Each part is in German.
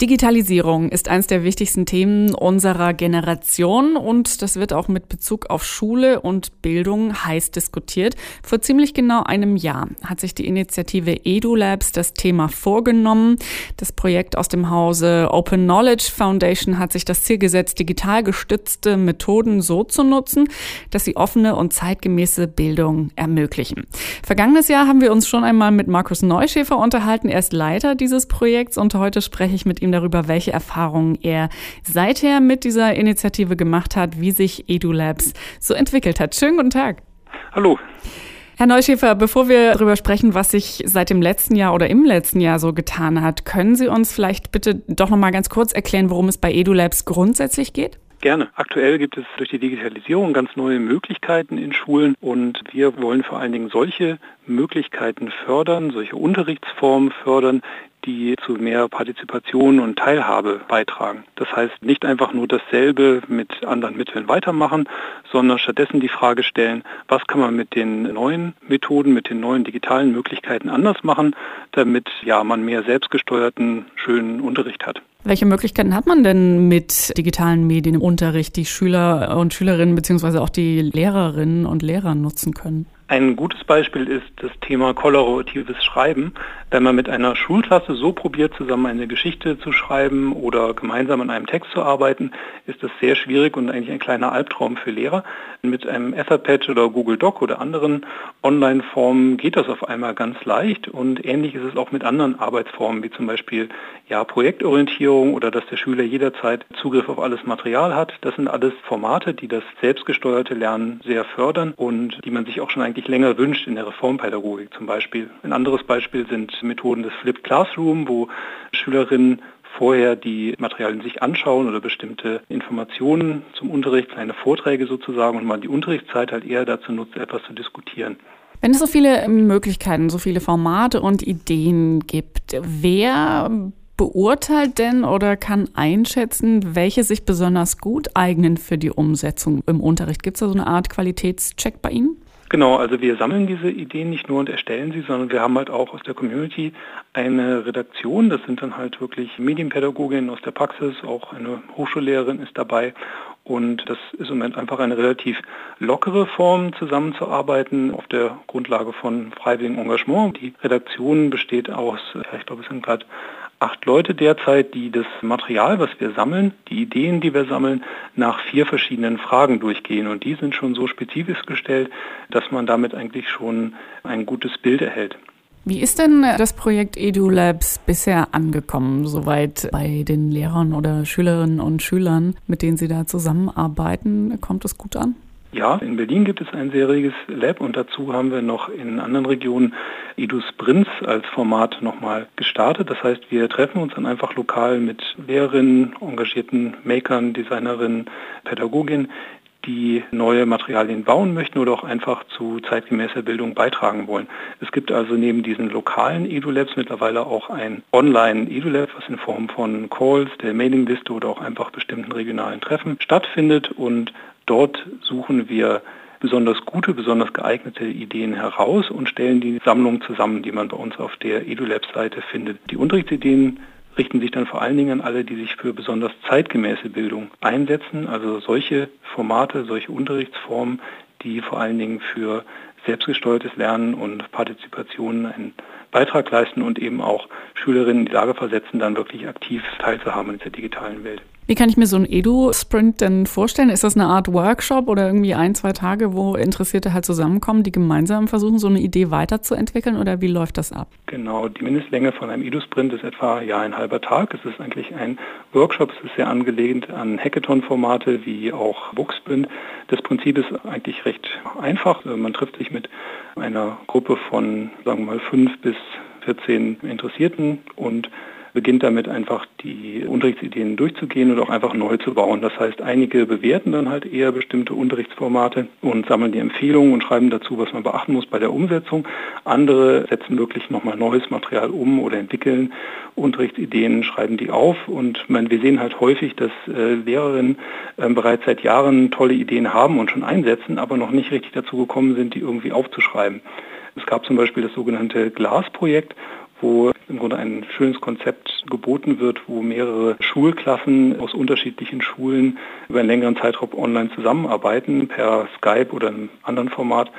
Digitalisierung ist eines der wichtigsten Themen unserer Generation und das wird auch mit Bezug auf Schule und Bildung heiß diskutiert. Vor ziemlich genau einem Jahr hat sich die Initiative EduLabs das Thema vorgenommen. Das Projekt aus dem Hause Open Knowledge Foundation hat sich das Ziel gesetzt, digital gestützte Methoden so zu nutzen, dass sie offene und zeitgemäße Bildung ermöglichen. Vergangenes Jahr haben wir uns schon einmal mit Markus Neuschäfer unterhalten. Er ist Leiter dieses Projekts und heute spreche ich mit ihm darüber, welche Erfahrungen er seither mit dieser Initiative gemacht hat, wie sich EduLabs so entwickelt hat. Schönen guten Tag. Hallo. Herr Neuschäfer, bevor wir darüber sprechen, was sich seit dem letzten Jahr oder im letzten Jahr so getan hat, können Sie uns vielleicht bitte doch noch mal ganz kurz erklären, worum es bei EduLabs grundsätzlich geht? Gerne. Aktuell gibt es durch die Digitalisierung ganz neue Möglichkeiten in Schulen und wir wollen vor allen Dingen solche Möglichkeiten fördern, solche Unterrichtsformen fördern, die zu mehr Partizipation und Teilhabe beitragen. Das heißt, nicht einfach nur dasselbe mit anderen Mitteln weitermachen, sondern stattdessen die Frage stellen, was kann man mit den neuen Methoden, mit den neuen digitalen Möglichkeiten anders machen, damit ja, man mehr selbstgesteuerten, schönen Unterricht hat. Welche Möglichkeiten hat man denn mit digitalen Medien im Unterricht, die Schüler und Schülerinnen bzw. auch die Lehrerinnen und Lehrer nutzen können? Ein gutes Beispiel ist das Thema kollaboratives Schreiben. Wenn man mit einer Schulklasse so probiert, zusammen eine Geschichte zu schreiben oder gemeinsam an einem Text zu arbeiten, ist das sehr schwierig und eigentlich ein kleiner Albtraum für Lehrer. Mit einem Etherpad oder Google Doc oder anderen Online-Formen geht das auf einmal ganz leicht und ähnlich ist es auch mit anderen Arbeitsformen, wie zum Beispiel ja, Projektorientierung oder dass der Schüler jederzeit Zugriff auf alles Material hat. Das sind alles Formate, die das selbstgesteuerte Lernen sehr fördern und die man sich auch schon eigentlich eigentlich länger wünscht in der Reformpädagogik zum Beispiel. Ein anderes Beispiel sind Methoden des Flipped Classroom, wo Schülerinnen vorher die Materialien sich anschauen oder bestimmte Informationen zum Unterricht, kleine Vorträge sozusagen und man die Unterrichtszeit halt eher dazu nutzt, etwas zu diskutieren. Wenn es so viele Möglichkeiten, so viele Formate und Ideen gibt, wer beurteilt denn oder kann einschätzen, welche sich besonders gut eignen für die Umsetzung im Unterricht? Gibt es da so eine Art Qualitätscheck bei Ihnen? Genau, also wir sammeln diese Ideen nicht nur und erstellen sie, sondern wir haben halt auch aus der Community eine Redaktion. Das sind dann halt wirklich Medienpädagoginnen aus der Praxis, auch eine Hochschullehrerin ist dabei. Und das ist im Moment einfach eine relativ lockere Form, zusammenzuarbeiten auf der Grundlage von freiwilligem Engagement. Die Redaktion besteht aus, ich glaube, es sind gerade acht Leute derzeit, die das Material, was wir sammeln, die Ideen, die wir sammeln, nach vier verschiedenen Fragen durchgehen. Und die sind schon so spezifisch gestellt, dass man damit eigentlich schon ein gutes Bild erhält. Wie ist denn das Projekt EduLabs bisher angekommen, soweit bei den Lehrern oder Schülerinnen und Schülern, mit denen Sie da zusammenarbeiten? Kommt es gut an? Ja, in Berlin gibt es ein sehr reges Lab und dazu haben wir noch in anderen Regionen EduSprints als Format nochmal gestartet. Das heißt, wir treffen uns dann einfach lokal mit Lehrerinnen, engagierten Makern, Designerinnen, Pädagoginnen, die neue Materialien bauen möchten oder auch einfach zu zeitgemäßer Bildung beitragen wollen. Es gibt also neben diesen lokalen EduLabs mittlerweile auch ein Online-EduLab, was in Form von Calls, der Mailingliste oder auch einfach bestimmten regionalen Treffen stattfindet und Dort suchen wir besonders gute, besonders geeignete Ideen heraus und stellen die Sammlung zusammen, die man bei uns auf der EduLab-Seite findet. Die Unterrichtsideen richten sich dann vor allen Dingen an alle, die sich für besonders zeitgemäße Bildung einsetzen, also solche Formate, solche Unterrichtsformen, die vor allen Dingen für selbstgesteuertes Lernen und Partizipation einen Beitrag leisten und eben auch Schülerinnen in die Lage versetzen, dann wirklich aktiv teilzuhaben in der digitalen Welt. Wie kann ich mir so ein Edu-Sprint denn vorstellen? Ist das eine Art Workshop oder irgendwie ein, zwei Tage, wo Interessierte halt zusammenkommen, die gemeinsam versuchen, so eine Idee weiterzuentwickeln oder wie läuft das ab? Genau, die Mindestlänge von einem Edu-Sprint ist etwa ja ein halber Tag. Es ist eigentlich ein Workshop, es ist sehr angelehnt an Hackathon-Formate wie auch Booksprint. Das Prinzip ist eigentlich recht einfach. Man trifft sich mit einer Gruppe von, sagen wir mal, fünf bis 14 Interessierten und beginnt damit einfach die Unterrichtsideen durchzugehen und auch einfach neu zu bauen. Das heißt, einige bewerten dann halt eher bestimmte Unterrichtsformate und sammeln die Empfehlungen und schreiben dazu, was man beachten muss bei der Umsetzung. Andere setzen wirklich nochmal neues Material um oder entwickeln Unterrichtsideen, schreiben die auf und man, wir sehen halt häufig, dass äh, Lehrerinnen äh, bereits seit Jahren tolle Ideen haben und schon einsetzen, aber noch nicht richtig dazu gekommen sind, die irgendwie aufzuschreiben. Es gab zum Beispiel das sogenannte Glas-Projekt, wo im Grunde ein schönes Konzept geboten wird, wo mehrere Schulklassen aus unterschiedlichen Schulen über einen längeren Zeitraum online zusammenarbeiten, per Skype oder einem anderen Format.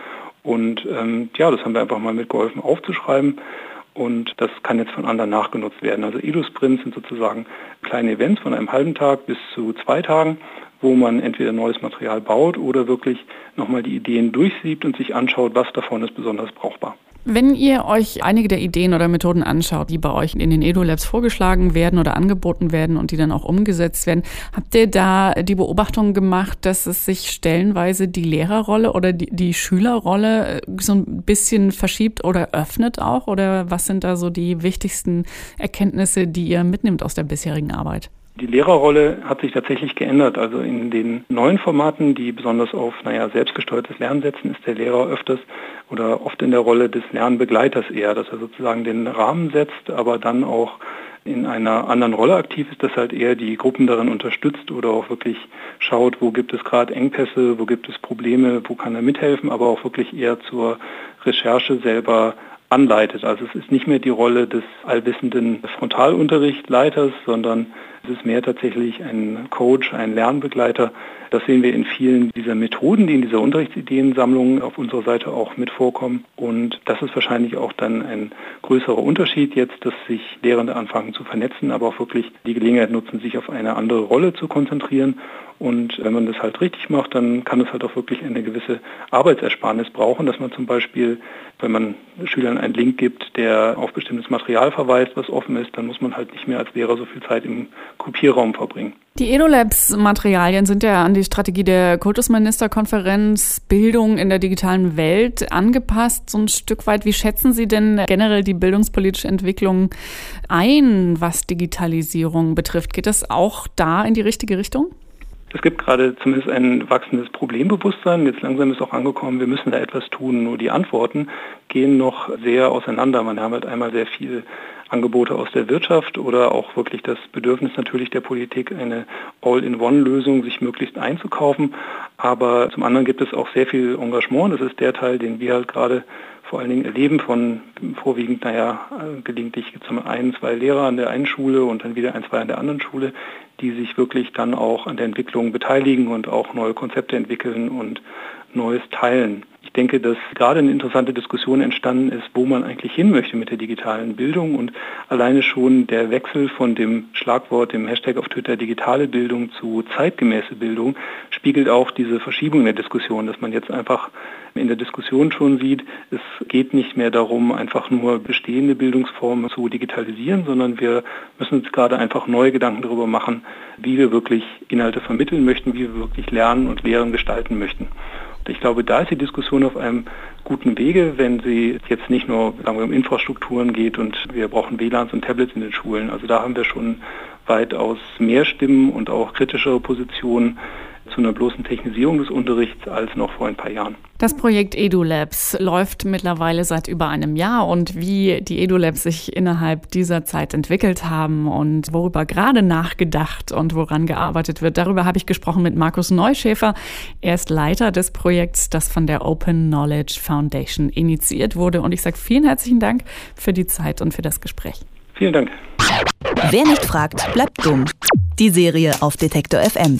Und ähm, ja, das haben wir einfach mal mitgeholfen aufzuschreiben. Und das kann jetzt von anderen nachgenutzt werden. Also Edu-Sprints sind sozusagen kleine Events von einem halben Tag bis zu zwei Tagen, wo man entweder neues Material baut oder wirklich nochmal die Ideen durchsiebt und sich anschaut, was davon ist besonders brauchbar. Wenn ihr euch einige der Ideen oder Methoden anschaut, die bei euch in den EduLabs vorgeschlagen werden oder angeboten werden und die dann auch umgesetzt werden, habt ihr da die Beobachtung gemacht, dass es sich stellenweise die Lehrerrolle oder die, die Schülerrolle äh, so ein bisschen verschiebt oder öffnet auch? Oder was sind da so die wichtigsten Erkenntnisse, die ihr mitnimmt aus der bisherigen Arbeit? Die Lehrerrolle hat sich tatsächlich geändert. Also in den neuen Formaten, die besonders auf naja, selbstgesteuertes Lernen setzen, ist der Lehrer öfters oder oft in der Rolle des Lernbegleiters eher, dass er sozusagen den Rahmen setzt, aber dann auch in einer anderen Rolle aktiv ist, dass halt eher die Gruppen darin unterstützt oder auch wirklich schaut, wo gibt es gerade Engpässe, wo gibt es Probleme, wo kann er mithelfen, aber auch wirklich eher zur Recherche selber anleitet. Also es ist nicht mehr die Rolle des allwissenden Frontalunterrichtleiters, sondern es ist mehr tatsächlich ein Coach, ein Lernbegleiter. Das sehen wir in vielen dieser Methoden, die in dieser Unterrichtsideensammlung auf unserer Seite auch mit vorkommen. Und das ist wahrscheinlich auch dann ein größerer Unterschied jetzt, dass sich Lehrende anfangen zu vernetzen, aber auch wirklich die Gelegenheit nutzen, sich auf eine andere Rolle zu konzentrieren und wenn man das halt richtig macht, dann kann es halt auch wirklich eine gewisse Arbeitsersparnis brauchen, dass man zum Beispiel, wenn man Schülern einen Link gibt, der auf bestimmtes Material verweist, was offen ist, dann muss man halt nicht mehr als Lehrer so viel Zeit im Kopierraum verbringen. Die EduLabs-Materialien sind ja an die Strategie der Kultusministerkonferenz Bildung in der digitalen Welt angepasst, so ein Stück weit. Wie schätzen Sie denn generell die bildungspolitische Entwicklung ein, was Digitalisierung betrifft? Geht das auch da in die richtige Richtung? Es gibt gerade zumindest ein wachsendes Problembewusstsein. Jetzt langsam ist auch angekommen, wir müssen da etwas tun. Nur die Antworten gehen noch sehr auseinander. Man hat halt einmal sehr viel Angebote aus der Wirtschaft oder auch wirklich das Bedürfnis natürlich der Politik, eine All-in-One-Lösung sich möglichst einzukaufen. Aber zum anderen gibt es auch sehr viel Engagement. Das ist der Teil, den wir halt gerade vor allen Dingen erleben von vorwiegend, naja, gelegentlich gibt es ein, zwei Lehrer an der einen Schule und dann wieder ein, zwei an der anderen Schule, die sich wirklich dann auch an der Entwicklung beteiligen und auch neue Konzepte entwickeln und Neues teilen. Ich denke, dass gerade eine interessante Diskussion entstanden ist, wo man eigentlich hin möchte mit der digitalen Bildung und alleine schon der Wechsel von dem Schlagwort, dem Hashtag auf Twitter digitale Bildung zu zeitgemäße Bildung spiegelt auch diese Verschiebung in der Diskussion, dass man jetzt einfach in der Diskussion schon sieht, es geht nicht mehr darum, einfach nur bestehende Bildungsformen zu digitalisieren, sondern wir müssen uns gerade einfach neue Gedanken darüber machen, wie wir wirklich Inhalte vermitteln möchten, wie wir wirklich lernen und lehren gestalten möchten. Ich glaube, da ist die Diskussion auf einem guten Wege, wenn sie jetzt nicht nur sagen wir, um Infrastrukturen geht und wir brauchen WLANs und Tablets in den Schulen. Also da haben wir schon weitaus mehr Stimmen und auch kritischere Positionen zu einer bloßen Technisierung des Unterrichts als noch vor ein paar Jahren. Das Projekt EduLabs läuft mittlerweile seit über einem Jahr und wie die EduLabs sich innerhalb dieser Zeit entwickelt haben und worüber gerade nachgedacht und woran gearbeitet wird, darüber habe ich gesprochen mit Markus Neuschäfer. Er ist Leiter des Projekts, das von der Open Knowledge Foundation initiiert wurde. Und ich sage vielen herzlichen Dank für die Zeit und für das Gespräch. Vielen Dank. Wer nicht fragt, bleibt dumm. Die Serie auf Detektor FM.